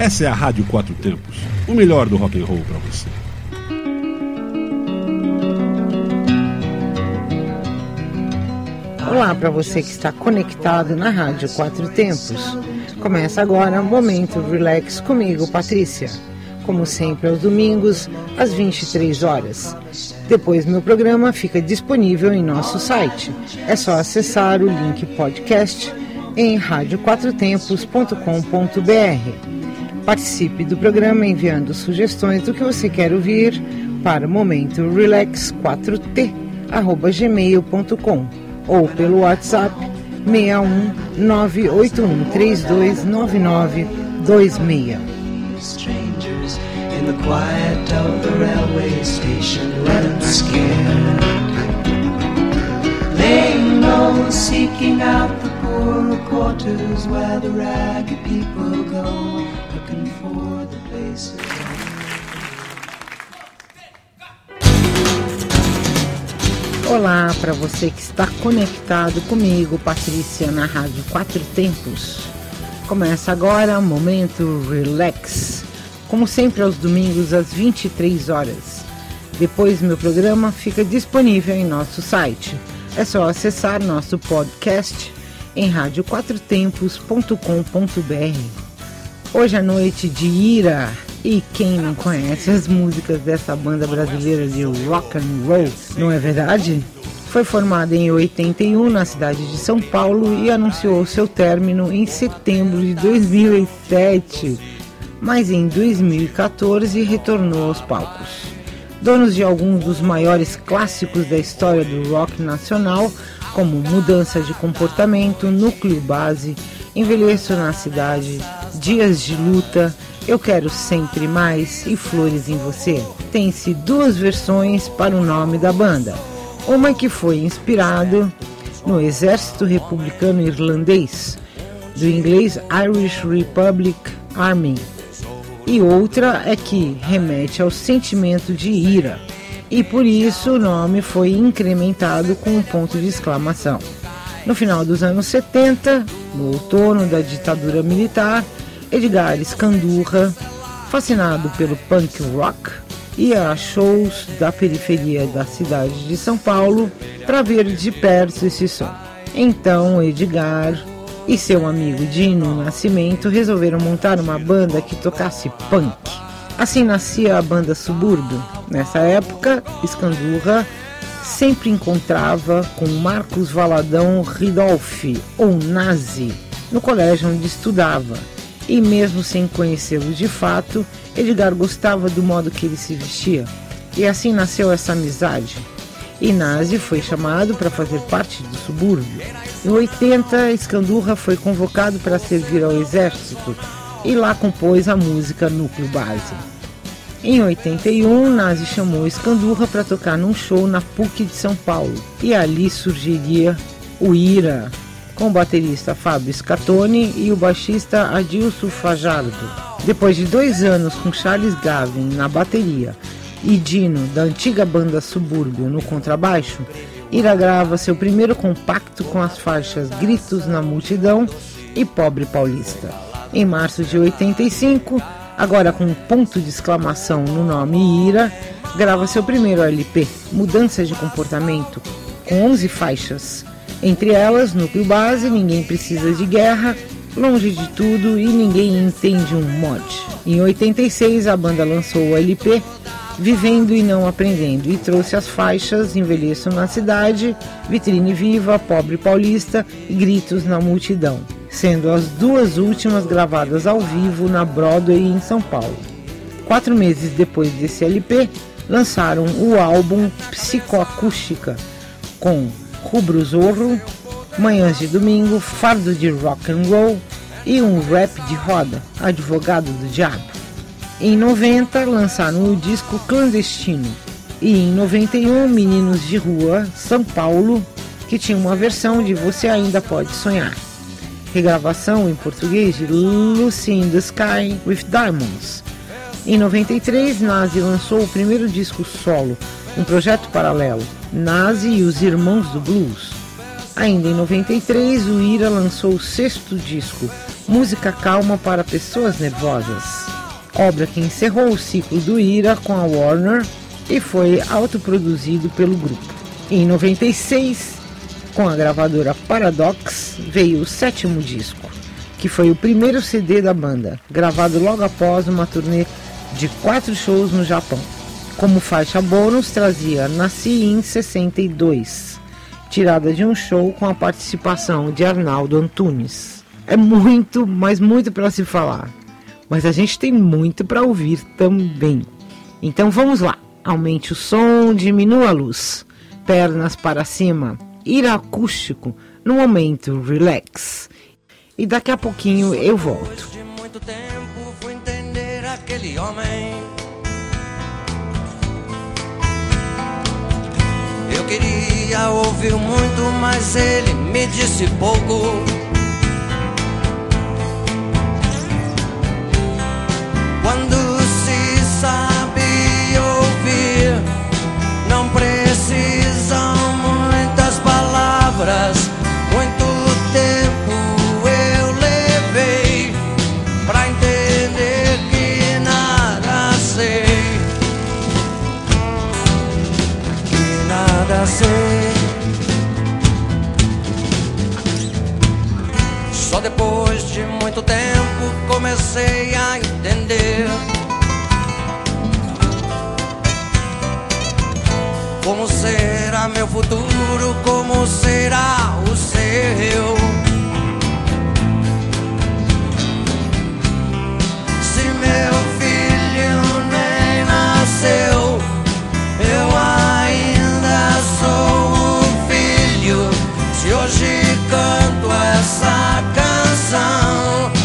Essa é a Rádio Quatro Tempos, o melhor do rock and roll para você. Olá para você que está conectado na Rádio Quatro Tempos. Começa agora o Momento Relax comigo, Patrícia. Como sempre, aos domingos, às 23 horas. Depois, meu programa fica disponível em nosso site. É só acessar o link podcast em radioquatrotempos.com.br. Participe do programa enviando sugestões do que você quer ouvir para momento relax 4t gmail.com ou pelo WhatsApp 61 981329926. Strangers in Olá para você que está conectado comigo, Patrícia, na Rádio Quatro Tempos. Começa agora Momento Relax, como sempre aos domingos às 23 horas. Depois meu programa fica disponível em nosso site. É só acessar nosso podcast em radioquatrotempos.com.br. Hoje é noite de ira e quem não conhece as músicas dessa banda brasileira de rock and roll, não é verdade? Foi formada em 81 na cidade de São Paulo e anunciou seu término em setembro de 2007, mas em 2014 retornou aos palcos. Donos de alguns dos maiores clássicos da história do rock nacional, como Mudança de Comportamento, Núcleo Base, Envelheço na Cidade, Dias de Luta, Eu Quero Sempre Mais e Flores em Você. Tem-se duas versões para o nome da banda. Uma que foi inspirado no Exército Republicano Irlandês, do inglês Irish Republic Army, e outra é que remete ao sentimento de ira, e por isso o nome foi incrementado com um ponto de exclamação. No final dos anos 70, no outono da ditadura militar, Edgar Escandurra, fascinado pelo punk rock, ia a shows da periferia da cidade de São Paulo para ver de perto esse som. Então Edgar e seu amigo Dino Nascimento resolveram montar uma banda que tocasse punk. Assim nascia a banda Subúrbio. Nessa época, Escandurra sempre encontrava com Marcos Valadão Ridolfi, ou Nazi, no colégio onde estudava. E mesmo sem conhecê-lo de fato, Edgar gostava do modo que ele se vestia. E assim nasceu essa amizade. Nazi foi chamado para fazer parte do subúrbio. Em 80, Escandurra foi convocado para servir ao exército e lá compôs a música Núcleo Base. Em 81, Nazi chamou Escandurra para tocar num show na PUC de São Paulo e ali surgiria o Ira, com o baterista Fábio Scatoni e o baixista Adilson Fajardo. Depois de dois anos com Charles Gavin na bateria e Dino, da antiga banda Subúrbio, no contrabaixo, Ira grava seu primeiro compacto com as faixas Gritos na Multidão e Pobre Paulista. Em março de 85, agora com um ponto de exclamação no nome Ira, grava seu primeiro LP, Mudança de Comportamento, com 11 faixas. Entre elas, Núcleo Base, Ninguém Precisa de Guerra, Longe de Tudo e Ninguém Entende um Mod. Em 86, a banda lançou o LP Vivendo e Não Aprendendo e trouxe as faixas Envelheço na Cidade, Vitrine Viva, Pobre Paulista e Gritos na Multidão, sendo as duas últimas gravadas ao vivo na Broadway em São Paulo. Quatro meses depois desse LP, lançaram o álbum Psicoacústica com Rubro Zorro, Manhãs de Domingo, Fardo de Rock and Roll e um rap de roda, Advogado do Diabo. Em 90 lançaram o disco Clandestino e em 91 Meninos de Rua, São Paulo, que tinha uma versão de Você Ainda Pode Sonhar. Regravação em português de Lucy in the Sky with Diamonds. Em 93, Nazi lançou o primeiro disco solo, um projeto paralelo, Nazi e os Irmãos do Blues. Ainda em 93, o Ira lançou o sexto disco, Música Calma para Pessoas Nervosas, obra que encerrou o ciclo do Ira com a Warner e foi autoproduzido pelo grupo. Em 96, com a gravadora Paradox, veio o sétimo disco, que foi o primeiro CD da banda, gravado logo após uma turnê de quatro shows no Japão. Como faixa bônus, trazia Nasci em 62, tirada de um show com a participação de Arnaldo Antunes. É muito, mas muito para se falar, mas a gente tem muito para ouvir também. Então vamos lá, aumente o som, diminua a luz, pernas para cima, ir acústico, no momento relax. E daqui a pouquinho eu volto. Eu queria ouvir muito, mas ele me disse pouco. Depois de muito tempo comecei a entender. Como será meu futuro? Como será o seu? Se meu filho nem nasceu, eu ainda sou um filho. Se hoje canto essa canção, o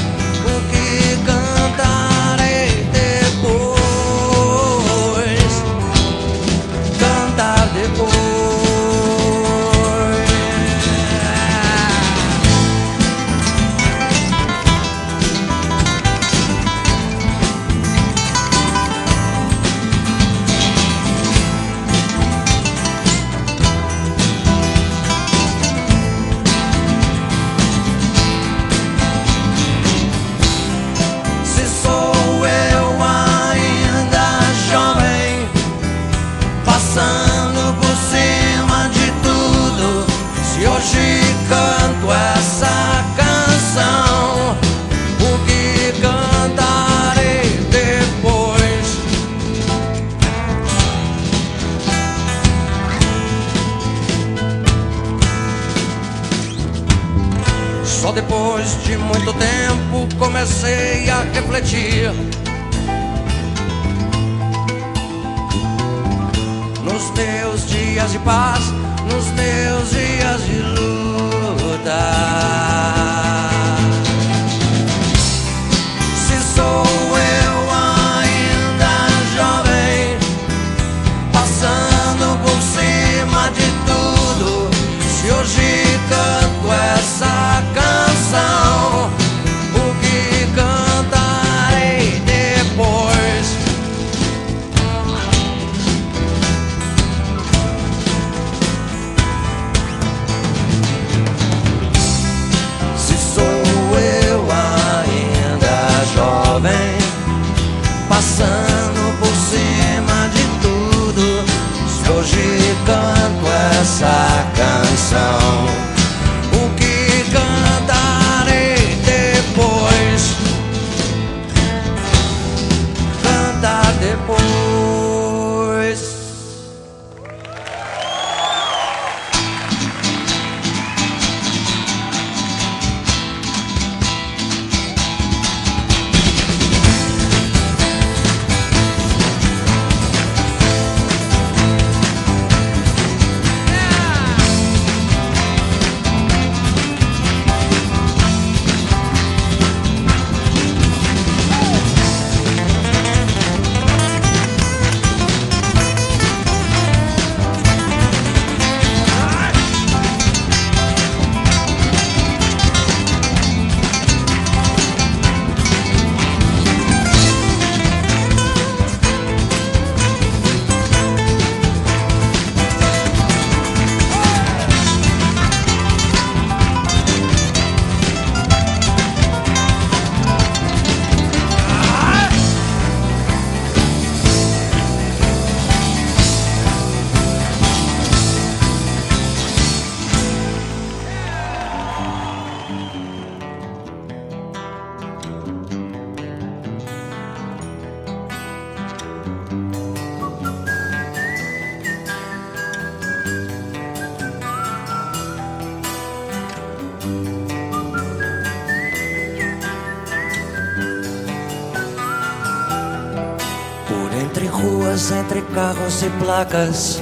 placas,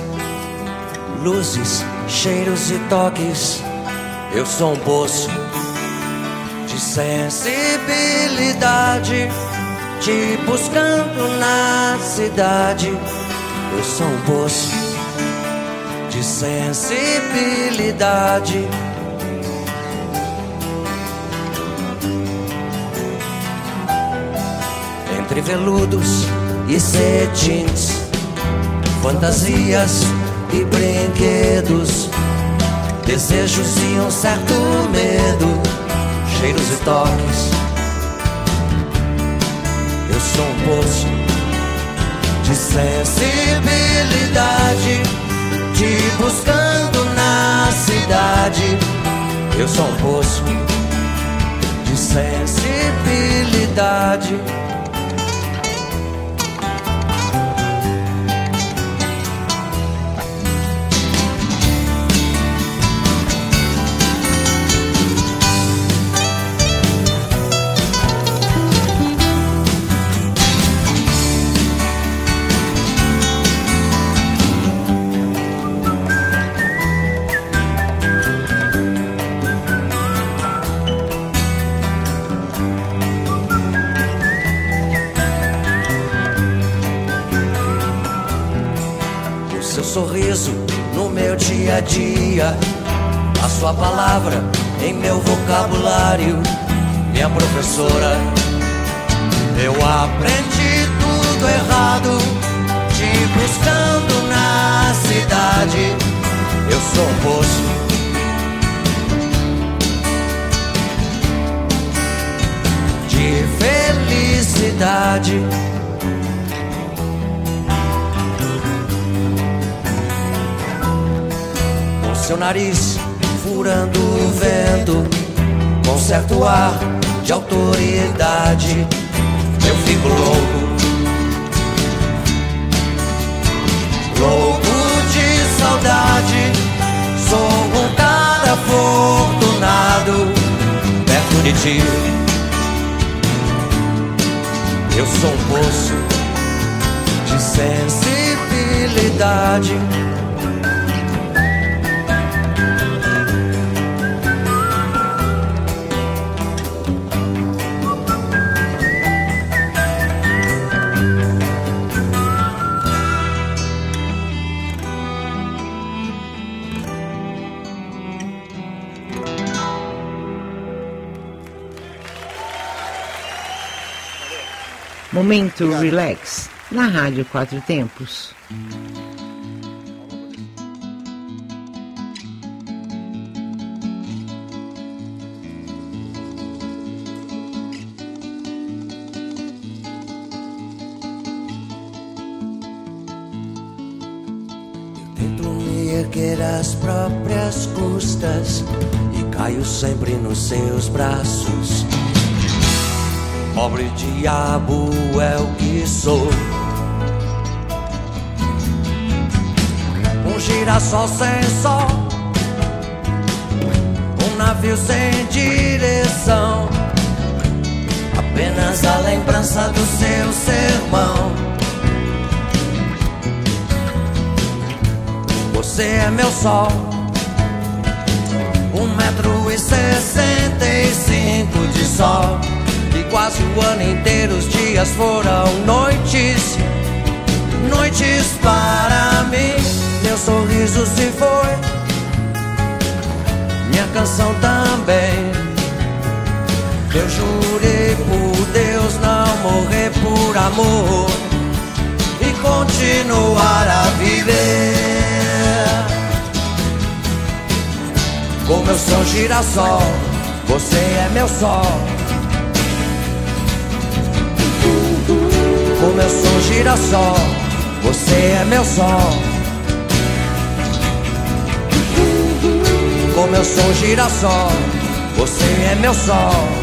luzes, cheiros e toques. Eu sou um poço de sensibilidade, te buscando na cidade. Eu sou um poço de sensibilidade. Entre veludos e cetins, fantasias e brinquedos, desejos e um certo medo, cheiros e toques. Eu sou um poço de sensibilidade, te buscando na cidade. Eu sou um poço de sensibilidade. Dia a dia, a sua palavra em meu vocabulário, minha professora. Eu aprendi tudo errado, te buscando na cidade. Eu sou um poço. De felicidade. Seu nariz furando o vento, com certo ar de autoridade. Eu fico louco, louco de saudade. Sou um cara afortunado perto de ti. Eu sou um poço de sensibilidade. Momento Relax, na Rádio Quatro Tempos. Às próprias custas e caio sempre nos seus braços. Pobre diabo é o que sou. Um girassol sem sol, um navio sem direção. Apenas a lembrança do seu sermão. Você é meu sol. Quase o ano inteiro os dias foram noites. Noites para mim. Meu sorriso se foi. Minha canção também. Eu jurei por Deus não morrer por amor e continuar a viver. Como eu sou girassol, você é meu sol. Como eu sou girassol, você é meu sol. Como eu sou girassol, você é meu sol.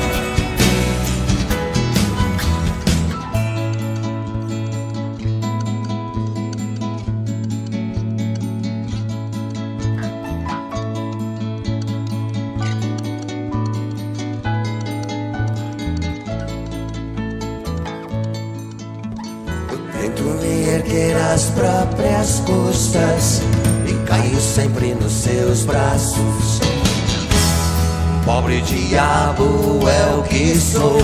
Pobre diabo é o que sou.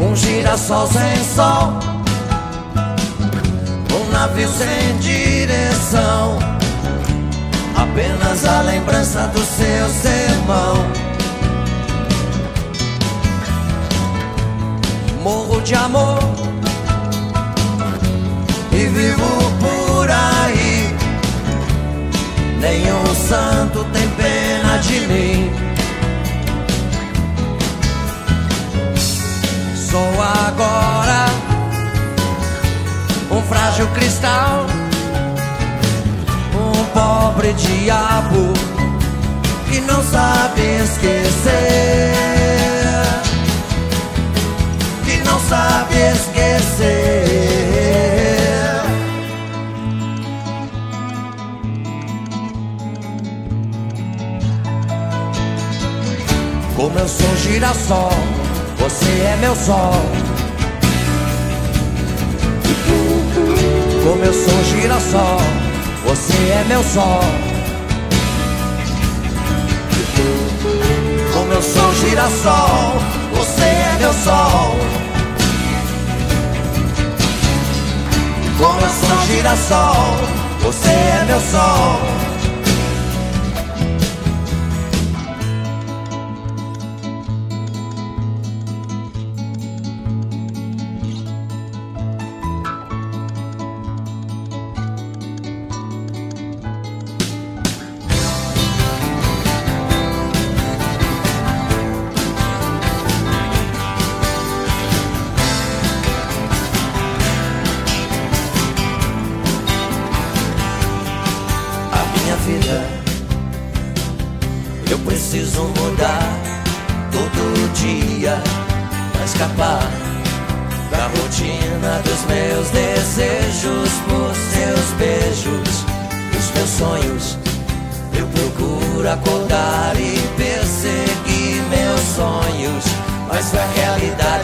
Um girassol sem sol, um navio sem direção. Apenas a lembrança do seu sermão. morro de amor e vivo por. Nenhum santo tem pena de mim. Sou agora um frágil cristal, um pobre diabo que não sabe esquecer sabe esquecer. Como eu sou girassol, você é meu sol. Como eu sou girassol, você é meu sol. Como eu sou girassol, você é meu sol. Como eu sou girassol, você é meu sol. a realidade.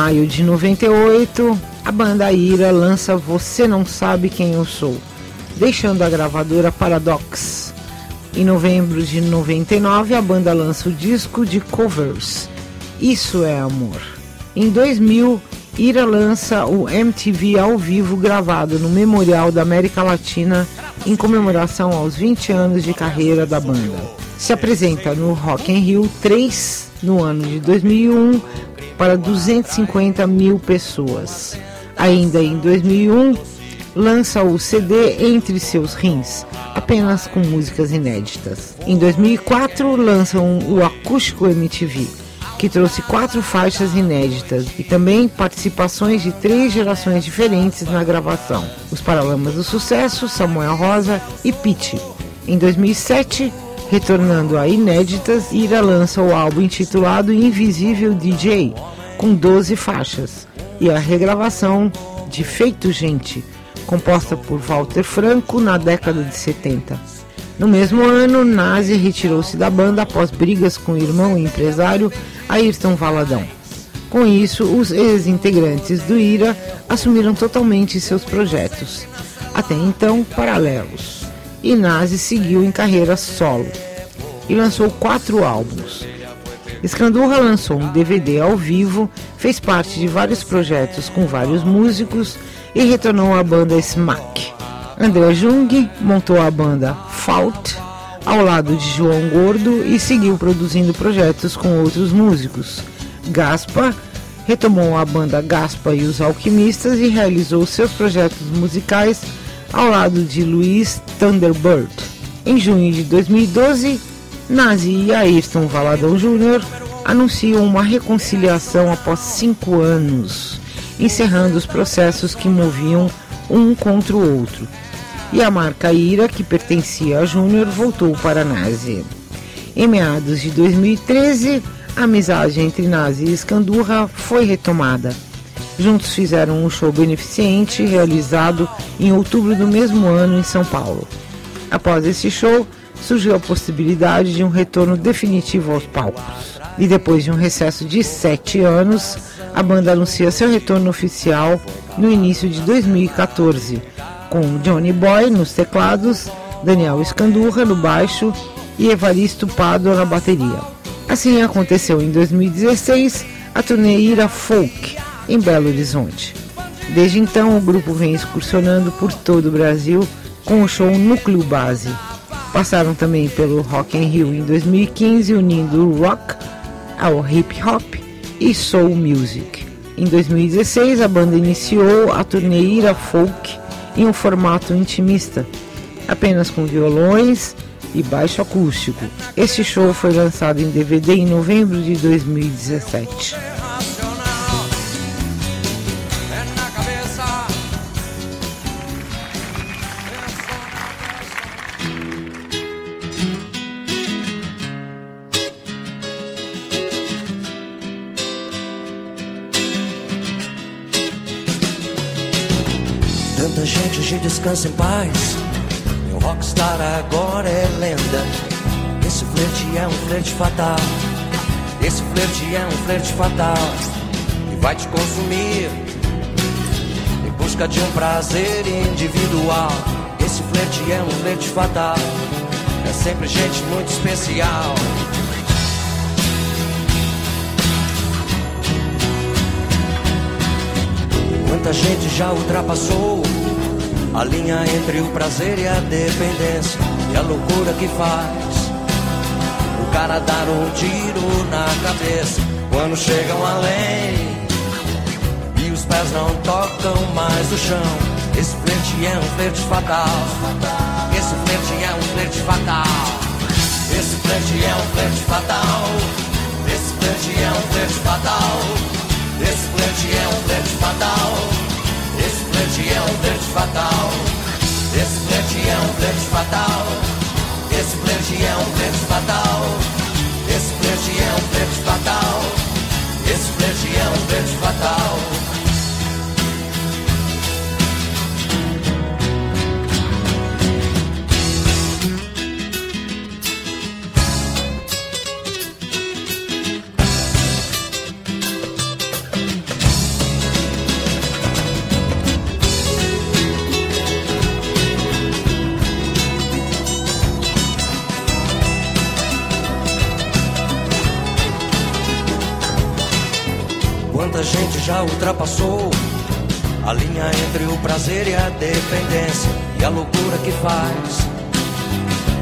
Maio de 98, a banda Ira lança Você Não Sabe Quem Eu Sou, deixando a gravadora Paradox. Em novembro de 99, a banda lança o disco de covers Isso é Amor. Em 2000, Ira lança o MTV ao vivo gravado no Memorial da América Latina em comemoração aos 20 anos de carreira da banda. Se apresenta no Rock in Rio 3 no ano de 2001 para 250 mil pessoas. Ainda em 2001, lança o CD Entre Seus Rins, apenas com músicas inéditas. Em 2004, lançam o Acústico MTV, que trouxe quatro faixas inéditas e também participações de três gerações diferentes na gravação: os Paralamas do Sucesso, Samuel Rosa e Pete. Em 2007, retornando a inéditas, Ira lança o álbum intitulado Invisível DJ, com 12 faixas, e a regravação de Feito Gente, composta por Walter Franco na década de 70. No mesmo ano, Nazi retirou-se da banda após brigas com o irmão e empresário Ayrton Valadão. Com isso, os ex-integrantes do IRA assumiram totalmente seus projetos, até então paralelos, Nazi seguiu em carreira solo e lançou quatro álbuns. Escandurra lançou um DVD ao vivo, fez parte de vários projetos com vários músicos e retornou à banda Smack. André Jung montou a banda Fault ao lado de João Gordo e seguiu produzindo projetos com outros músicos. Gaspa retomou a banda Gaspa e os Alquimistas e realizou seus projetos musicais ao lado de Luiz Thunderbird. Em junho de 2012, Nazi e Ayrton Valadão Jr. anunciam uma reconciliação após cinco anos, encerrando os processos que moviam um contra o outro. E a marca Ira, que pertencia a Júnior, voltou para Nazi. Em meados de 2013, a amizade entre Nazi e Escandurra foi retomada. Juntos fizeram um show beneficente realizado em outubro do mesmo ano em São Paulo. Após esse show, surgiu a possibilidade de um retorno definitivo aos palcos. E depois de um recesso de sete anos, a banda anuncia seu retorno oficial no início de 2014, com Johnny Boy nos teclados, Daniel Escandurra no baixo e Evaristo Pado na bateria. Assim aconteceu em 2016 a turnê Ira Folk em Belo Horizonte. Desde então, o grupo vem excursionando por todo o Brasil com o show Núcleo Base. Passaram também pelo Rock in Rio em 2015, unindo o rock ao hip hop e soul music. Em 2016, a banda iniciou a turnê Ira Folk em um formato intimista, apenas com violões e baixo acústico. Este show foi lançado em DVD em novembro de 2017. Descansa em paz. Meu rockstar agora é lenda. Esse flerte é um flerte fatal. Esse flerte é um flerte fatal. Que vai te consumir em busca de um prazer individual. Esse flerte é um flerte fatal. É sempre gente muito especial. Quanta gente já ultrapassou a linha entre o prazer e a dependência e a loucura que faz o cara dar um tiro na cabeça quando chegam além e os pés não tocam mais o chão. Esse flerte é um flerte fatal. Esse flerte é um flerte fatal. Esse flerte é um flerte fatal. Esse flerte é um flerte fatal. Esse flerte é um flerte fatal verde é um verde fatal. Esse verde é um verde fatal. Esse verde é um verde fatal. Esse verde é um verde fatal. Esse verde é um verde fatal. Ultrapassou a linha entre o prazer e a dependência e a loucura que faz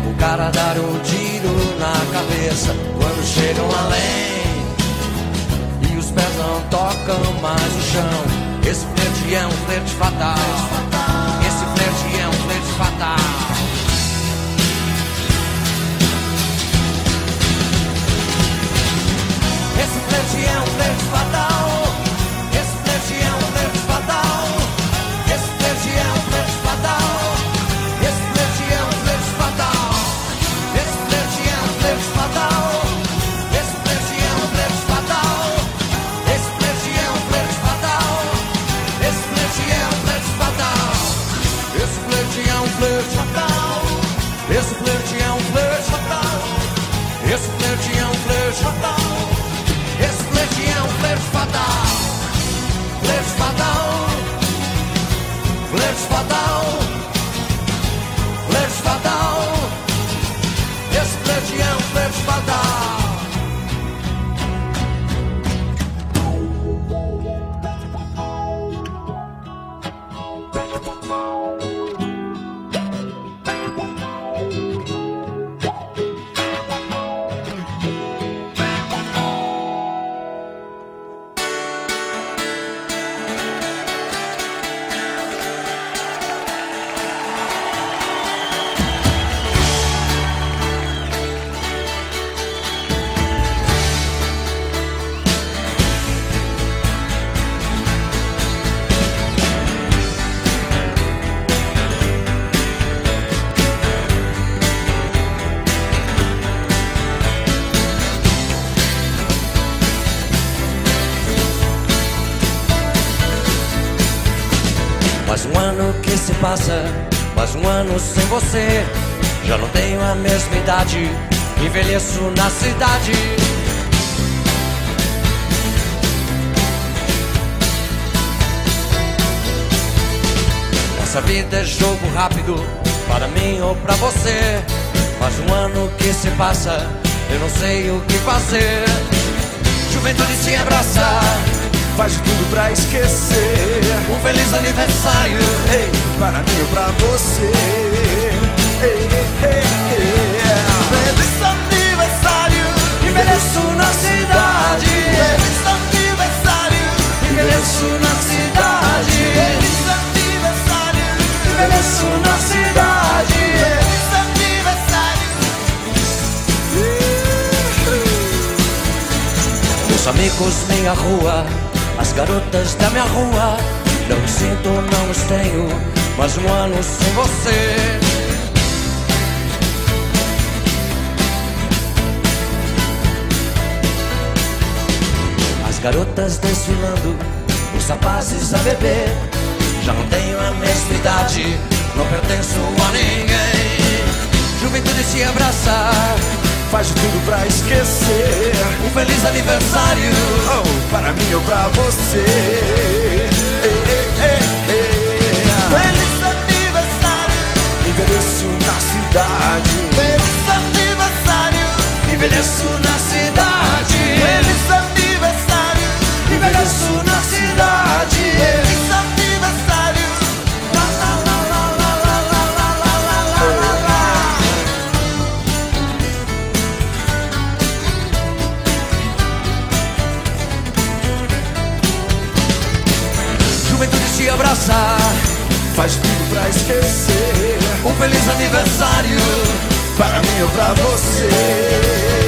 o cara dar um tiro na cabeça quando chegam além e os pés não tocam mais o chão. Esse flerte é um flerte fatal. Esse flerte é um flerte fatal. Esse flerte é um flerte sem você. Já não tenho a mesma idade, envelheço na cidade. Nossa vida é jogo rápido, para mim ou pra você. Mais um ano que se passa, eu não sei o que fazer. Juventude se abraça, Faz de tudo pra esquecer. um feliz aniversário. Ei, para mim ou pra você. Ei, ei, ei. Feliz aniversário. Envelheço na cidade. Feliz aniversário. Envelheço na cidade. Feliz aniversário. Envelheço na cidade. Feliz aniversário. Meus amigos, minha rua, garotas da minha rua. Não sinto, não os tenho, mas um ano sem você. As garotas desfilando, os rapazes a beber. Já não tenho a mesma idade, não pertenço a ninguém. Juventude se abraçar, Faz de tudo pra esquecer. um feliz aniversário. Oh, para mim ou pra você. Ei, ei, ei, ei. Feliz aniversário. Envelheço na cidade. Feliz aniversário. Envelheço na cidade. Feliz aniversário. Envelheço na cidade. Faz tudo pra esquecer. um feliz aniversário. Para mim ou pra você.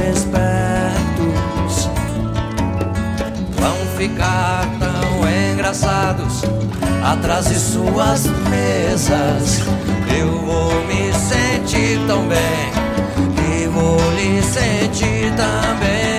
espertos vão ficar tão engraçados atrás de suas mesas. Eu vou me sentir tão bem e vou lhe sentir também.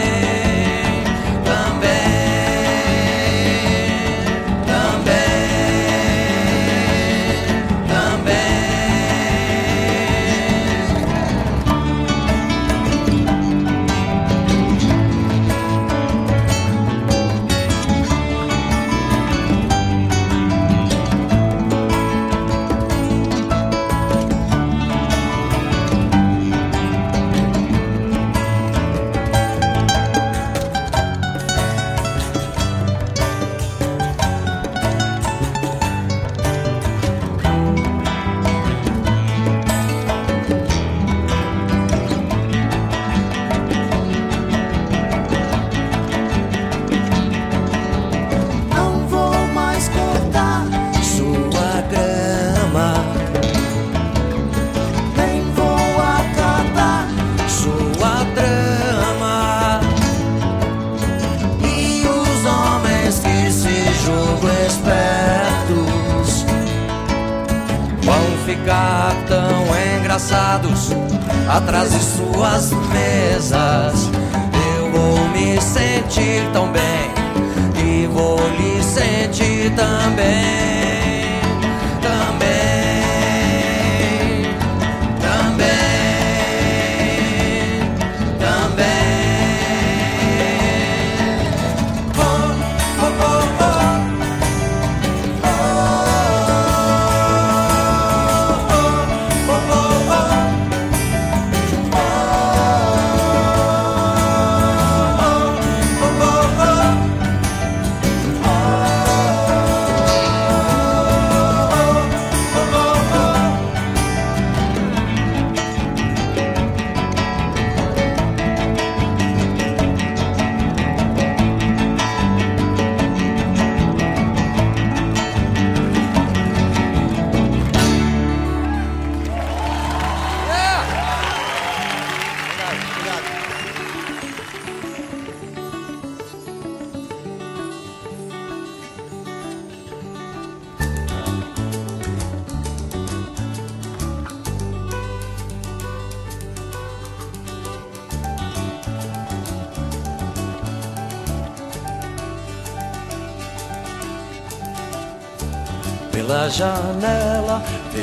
olhos, atrás de suas mesas. Eu vou me sentir tão bem e vou lhe sentir também.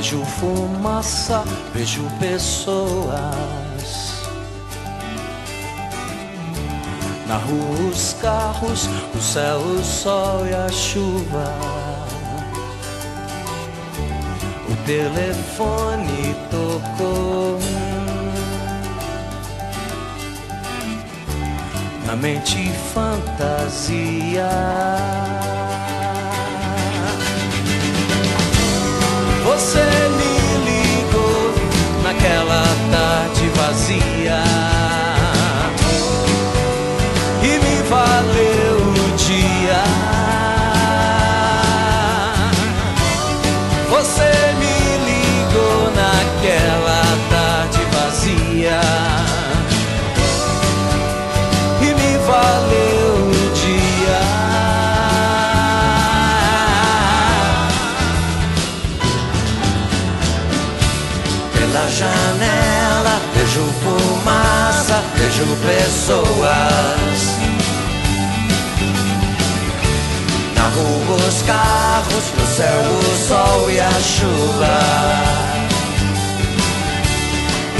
Vejo fumaça, vejo pessoas. Na rua os carros, o céu, o sol e a chuva. O telefone tocou. Na mente fantasia. Você naquela tarde vazia. Vejo pessoas. Na rua os carros, no céu o sol e a chuva.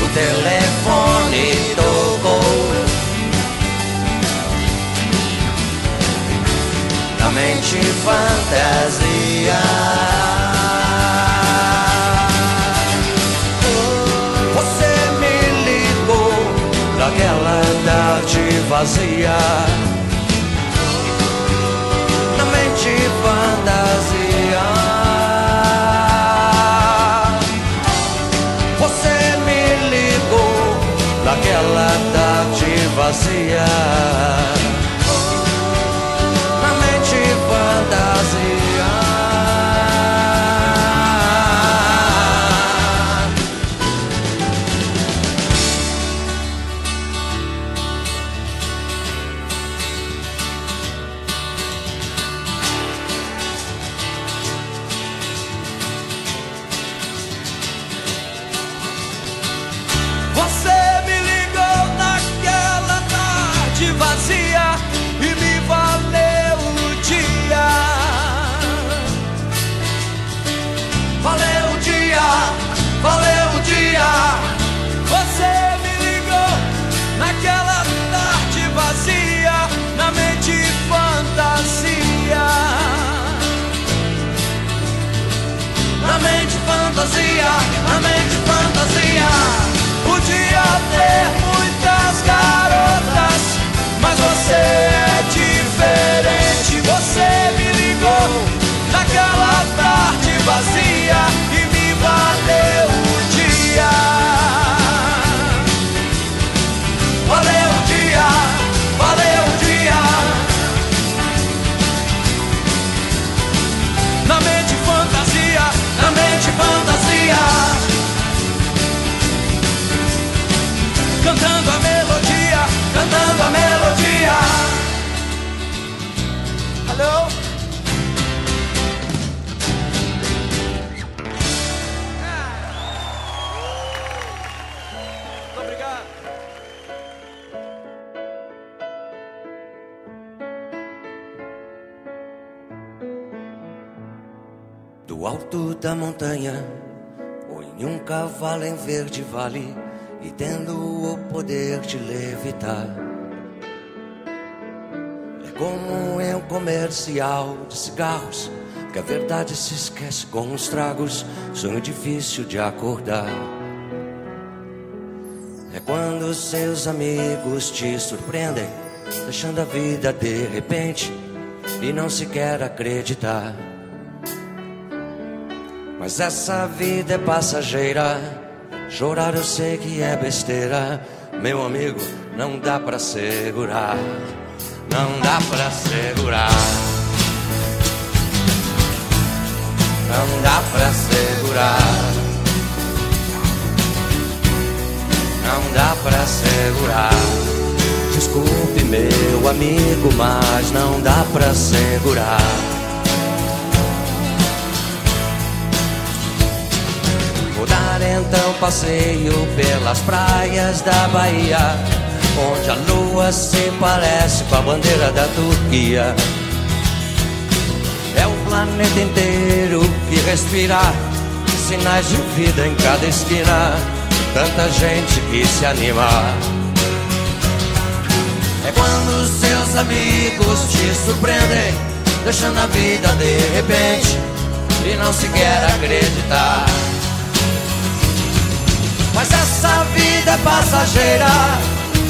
O telefone tocou. Na mente fantasia. Daquela tarde vazia. Na mente fantasia. Você me ligou daquela tarde vazia. Da montanha, em um cavalo em verde vale, e tendo o poder de levitar. É como em um comercial de cigarros, que a verdade se esquece com os tragos, sonho difícil de acordar. É quando seus amigos te surpreendem, deixando a vida de repente, e não se quer acreditar. Mas essa vida é passageira. Chorar eu sei que é besteira. Meu amigo, não dá pra segurar. Não dá pra segurar. Não dá pra segurar. Não dá pra segurar. Desculpe, meu amigo, mas não dá pra segurar. Então passeio pelas praias da Bahia, onde a lua se parece com a bandeira da Turquia. É o planeta inteiro que respira, sinais de vida em cada esquina, tanta gente que se anima. É quando seus amigos te surpreendem, deixando a vida de repente e não se quer acreditar. Mas essa vida é passageira.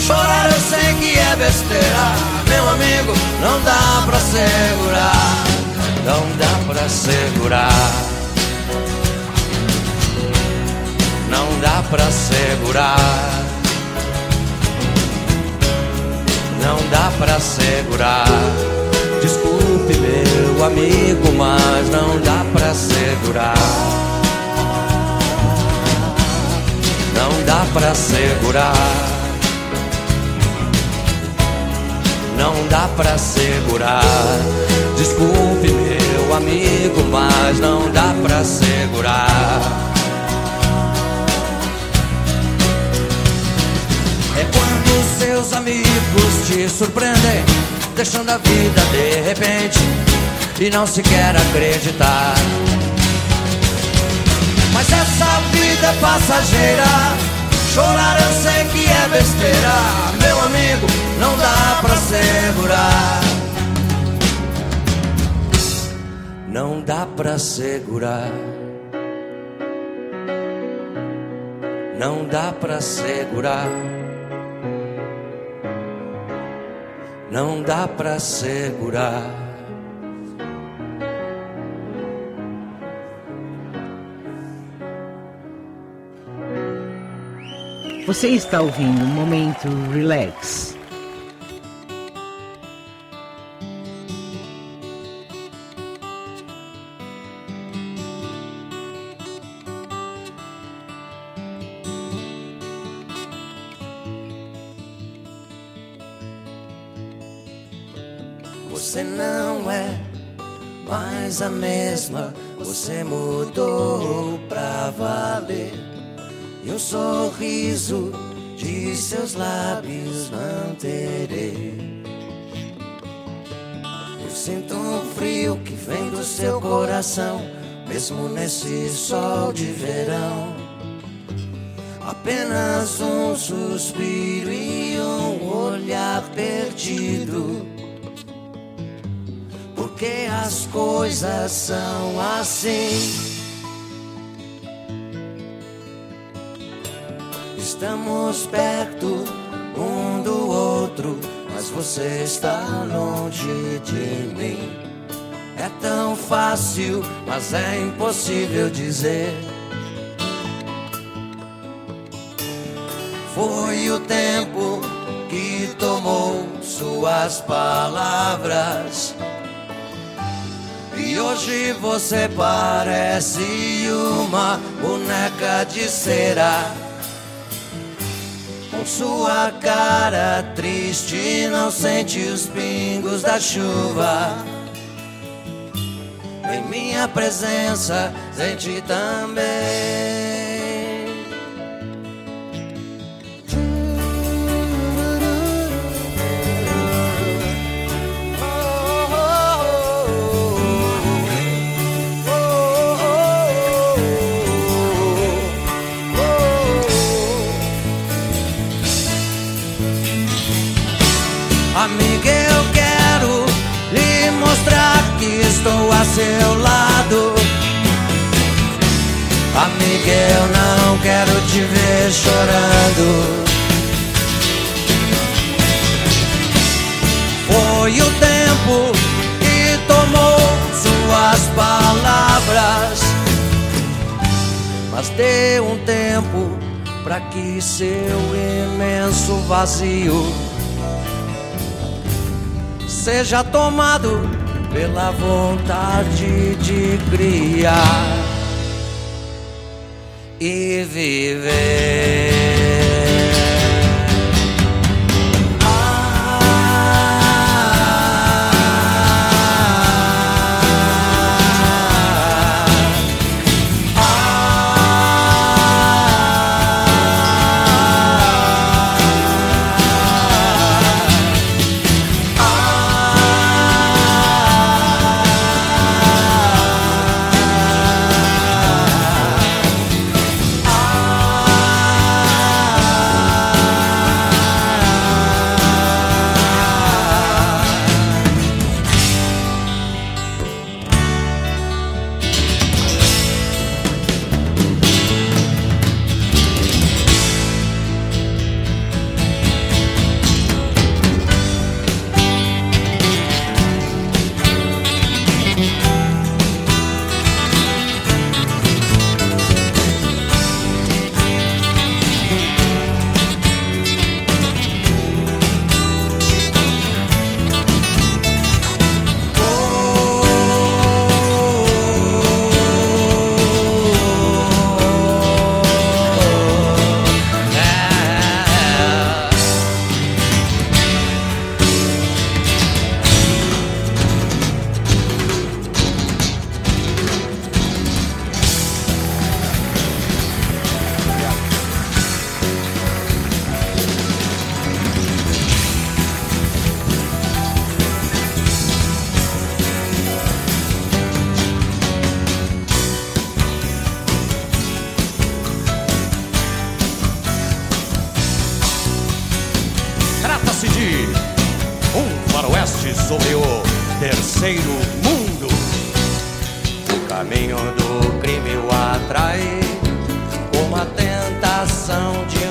Chorar eu sei que é besteira. Meu amigo, não dá pra segurar. Não dá pra segurar. Não dá pra segurar. Não dá pra segurar. Desculpe, meu amigo, mas não dá pra segurar. pra segurar. Não dá pra segurar. Desculpe, meu amigo, mas não dá pra segurar. É quando seus amigos te surpreendem, deixando a vida de repente e não se quer acreditar. Mas essa vida é passageira chorar eu sei que é besteira, meu amigo, não dá pra segurar. Não dá pra segurar. Não dá pra segurar. Não dá pra segurar. Você está ouvindo o Momento Relax. Você não é mais a mesma, você mudou pra valer. E um sorriso de seus lábios manterei. Eu sinto um frio que vem do seu coração, mesmo nesse sol de verão. Apenas um suspiro e um olhar perdido. Porque as coisas são assim. Estamos perto um do outro, mas você está longe de mim. É tão fácil, mas é impossível dizer. Foi o tempo que tomou suas palavras. E hoje você parece uma boneca de cera. Sua cara triste, não sente os pingos da chuva. Em minha presença, sente também. Estou a seu lado. Amiga, eu não quero te ver chorando. Foi o tempo que tomou suas palavras. Mas deu um tempo para que seu imenso vazio seja tomado pela vontade de criar e viver. sobre o terceiro mundo. O caminho do crime o atrai, uma tentação de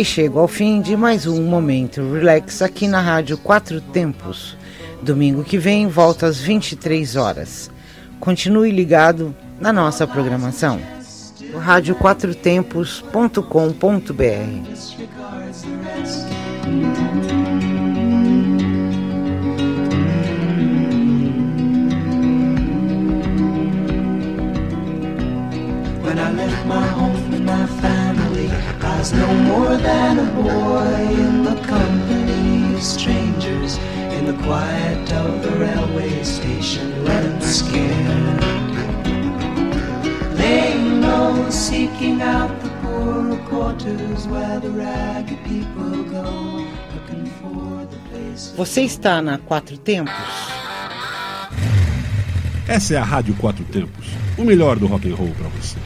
E chego ao fim de mais um Momento Relax aqui na Rádio Quatro Tempos. Domingo que vem, volta às 23 horas. Continue ligado na nossa programação. radioquatrotempos.com.br disregards the When I left my home and my family, I was no more than a boy in the company of strangers in the quiet of the railway station, running scared. Laying low, seeking out the poorer quarters where the ragged people go, looking for the place. Você está na Quatro Tempos? Essa é a Rádio Quatro Tempos, o melhor do rock and roll para você.